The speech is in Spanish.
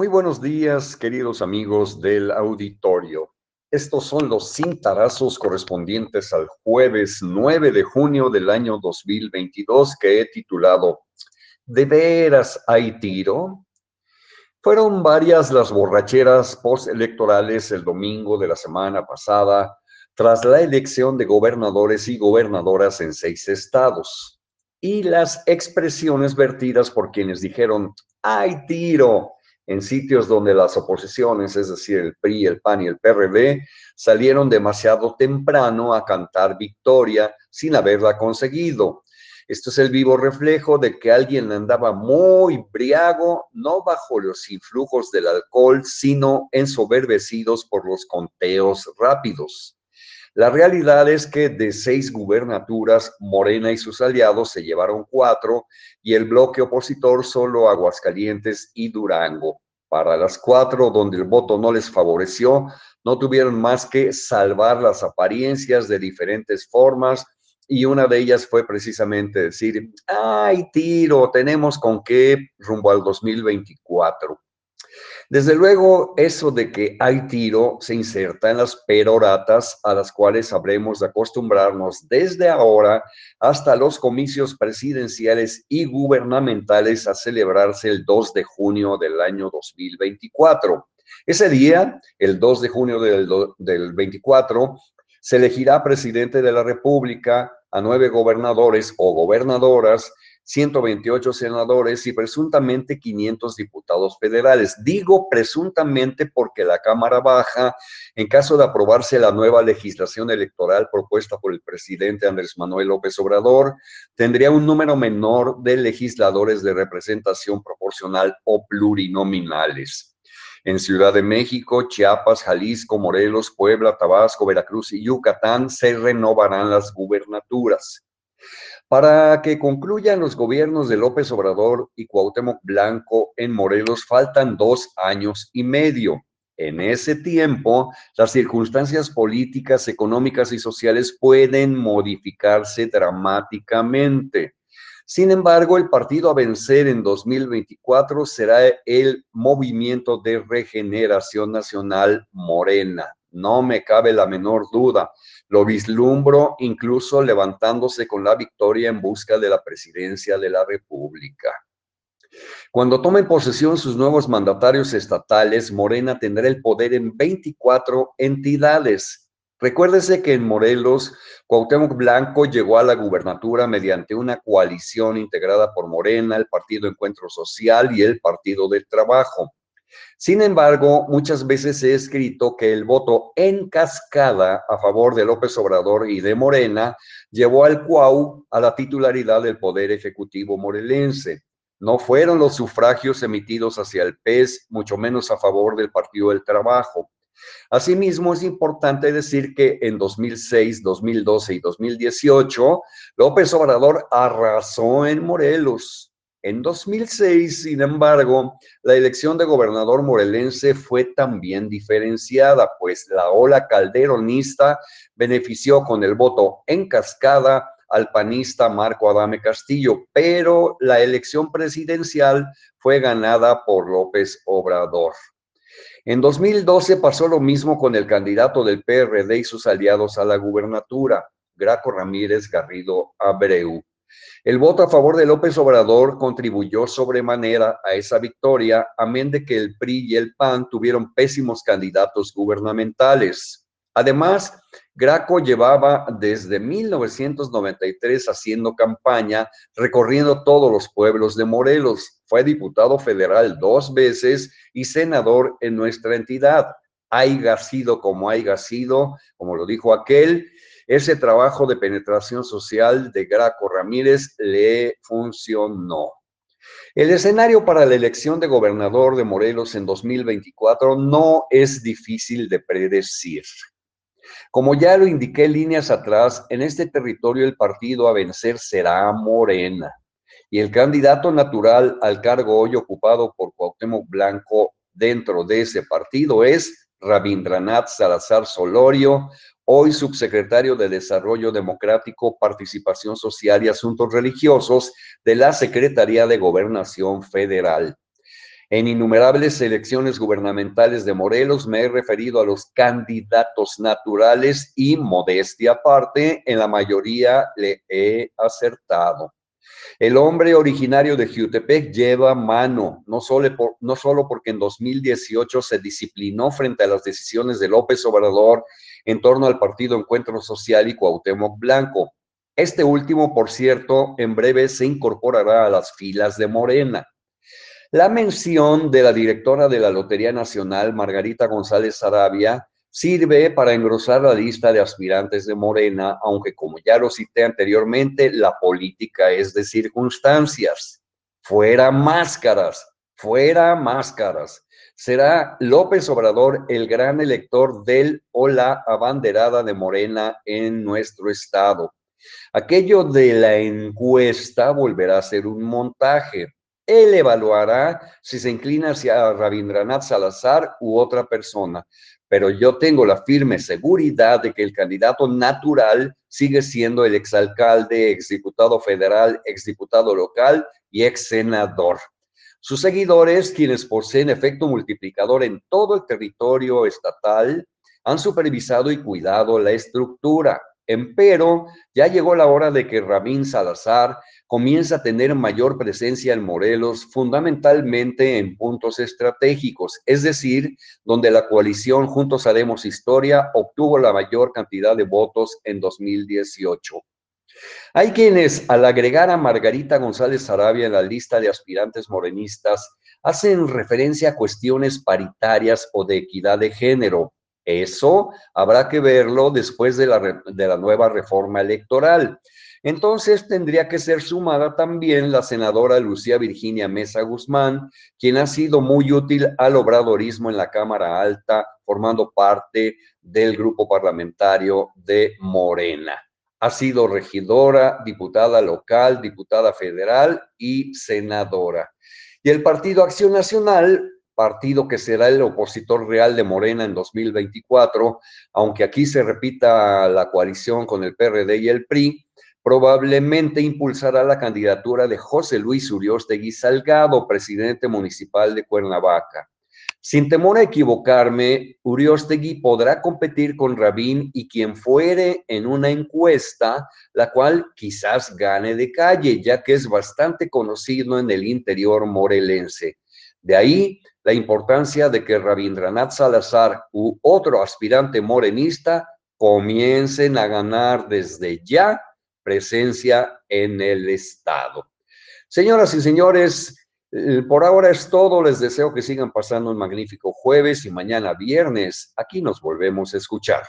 Muy buenos días, queridos amigos del auditorio. Estos son los cintarazos correspondientes al jueves 9 de junio del año 2022 que he titulado ¿De veras hay tiro? Fueron varias las borracheras postelectorales el domingo de la semana pasada tras la elección de gobernadores y gobernadoras en seis estados y las expresiones vertidas por quienes dijeron ¡hay tiro! En sitios donde las oposiciones, es decir, el PRI, el PAN y el PRD, salieron demasiado temprano a cantar victoria sin haberla conseguido. Esto es el vivo reflejo de que alguien andaba muy briago, no bajo los influjos del alcohol, sino ensoberbecidos por los conteos rápidos. La realidad es que de seis gubernaturas, Morena y sus aliados se llevaron cuatro y el bloque opositor solo Aguascalientes y Durango. Para las cuatro donde el voto no les favoreció, no tuvieron más que salvar las apariencias de diferentes formas y una de ellas fue precisamente decir, ay, tiro, tenemos con qué rumbo al 2024. Desde luego, eso de que hay tiro se inserta en las peroratas a las cuales habremos de acostumbrarnos desde ahora hasta los comicios presidenciales y gubernamentales a celebrarse el 2 de junio del año 2024. Ese día, el 2 de junio del, del 24, se elegirá presidente de la República a nueve gobernadores o gobernadoras 128 senadores y presuntamente 500 diputados federales. Digo presuntamente porque la Cámara Baja, en caso de aprobarse la nueva legislación electoral propuesta por el presidente Andrés Manuel López Obrador, tendría un número menor de legisladores de representación proporcional o plurinominales. En Ciudad de México, Chiapas, Jalisco, Morelos, Puebla, Tabasco, Veracruz y Yucatán se renovarán las gubernaturas. Para que concluyan los gobiernos de López Obrador y Cuauhtémoc Blanco en Morelos faltan dos años y medio. En ese tiempo, las circunstancias políticas, económicas y sociales pueden modificarse dramáticamente. Sin embargo, el partido a vencer en 2024 será el Movimiento de Regeneración Nacional Morena. No me cabe la menor duda. Lo vislumbro incluso levantándose con la victoria en busca de la presidencia de la República. Cuando tomen posesión sus nuevos mandatarios estatales, Morena tendrá el poder en 24 entidades. Recuérdese que en Morelos, Cuauhtémoc Blanco llegó a la gubernatura mediante una coalición integrada por Morena, el Partido Encuentro Social y el Partido del Trabajo. Sin embargo, muchas veces he escrito que el voto en cascada a favor de López Obrador y de Morena llevó al CUAU a la titularidad del Poder Ejecutivo morelense. No fueron los sufragios emitidos hacia el PES, mucho menos a favor del Partido del Trabajo. Asimismo, es importante decir que en 2006, 2012 y 2018, López Obrador arrasó en Morelos, en 2006, sin embargo, la elección de gobernador morelense fue también diferenciada, pues la ola calderonista benefició con el voto en cascada al panista Marco Adame Castillo, pero la elección presidencial fue ganada por López Obrador. En 2012 pasó lo mismo con el candidato del PRD y sus aliados a la gubernatura, Graco Ramírez Garrido Abreu. El voto a favor de López Obrador contribuyó sobremanera a esa victoria, amén de que el PRI y el PAN tuvieron pésimos candidatos gubernamentales. Además, Graco llevaba desde 1993 haciendo campaña, recorriendo todos los pueblos de Morelos. Fue diputado federal dos veces y senador en nuestra entidad. Haiga sido como haya sido, como lo dijo aquel, ese trabajo de penetración social de Graco Ramírez le funcionó. El escenario para la elección de gobernador de Morelos en 2024 no es difícil de predecir. Como ya lo indiqué líneas atrás, en este territorio el partido a vencer será Morena y el candidato natural al cargo hoy ocupado por Cuauhtémoc Blanco dentro de ese partido es Rabindranath Salazar Solorio, hoy subsecretario de Desarrollo Democrático, Participación Social y Asuntos Religiosos de la Secretaría de Gobernación Federal. En innumerables elecciones gubernamentales de Morelos me he referido a los candidatos naturales y modestia aparte, en la mayoría le he acertado. El hombre originario de Jutepec lleva mano, no solo, por, no solo porque en 2018 se disciplinó frente a las decisiones de López Obrador en torno al partido Encuentro Social y Cuauhtémoc Blanco. Este último, por cierto, en breve se incorporará a las filas de Morena. La mención de la directora de la Lotería Nacional, Margarita González Arabia, sirve para engrosar la lista de aspirantes de Morena, aunque como ya lo cité anteriormente, la política es de circunstancias. Fuera máscaras, fuera máscaras. Será López Obrador el gran elector del o la abanderada de Morena en nuestro estado. Aquello de la encuesta volverá a ser un montaje. Él evaluará si se inclina hacia Rabindranath Salazar u otra persona, pero yo tengo la firme seguridad de que el candidato natural sigue siendo el exalcalde, exdiputado federal, exdiputado local y ex senador. Sus seguidores, quienes poseen efecto multiplicador en todo el territorio estatal, han supervisado y cuidado la estructura. Empero, ya llegó la hora de que Rabín Salazar comienza a tener mayor presencia en Morelos, fundamentalmente en puntos estratégicos, es decir, donde la coalición Juntos Haremos Historia obtuvo la mayor cantidad de votos en 2018. Hay quienes, al agregar a Margarita González Arabia en la lista de aspirantes morenistas, hacen referencia a cuestiones paritarias o de equidad de género. Eso habrá que verlo después de la, de la nueva reforma electoral. Entonces tendría que ser sumada también la senadora Lucía Virginia Mesa Guzmán, quien ha sido muy útil al obradorismo en la Cámara Alta, formando parte del grupo parlamentario de Morena. Ha sido regidora, diputada local, diputada federal y senadora. Y el Partido Acción Nacional partido que será el opositor real de Morena en 2024, aunque aquí se repita la coalición con el PRD y el PRI, probablemente impulsará la candidatura de José Luis Uriostegui Salgado, presidente municipal de Cuernavaca. Sin temor a equivocarme, Uriostegui podrá competir con Rabín y quien fuere en una encuesta, la cual quizás gane de calle, ya que es bastante conocido en el interior morelense. De ahí la importancia de que Rabindranath Salazar u otro aspirante morenista comiencen a ganar desde ya presencia en el Estado. Señoras y señores, eh, por ahora es todo. Les deseo que sigan pasando un magnífico jueves y mañana viernes. Aquí nos volvemos a escuchar.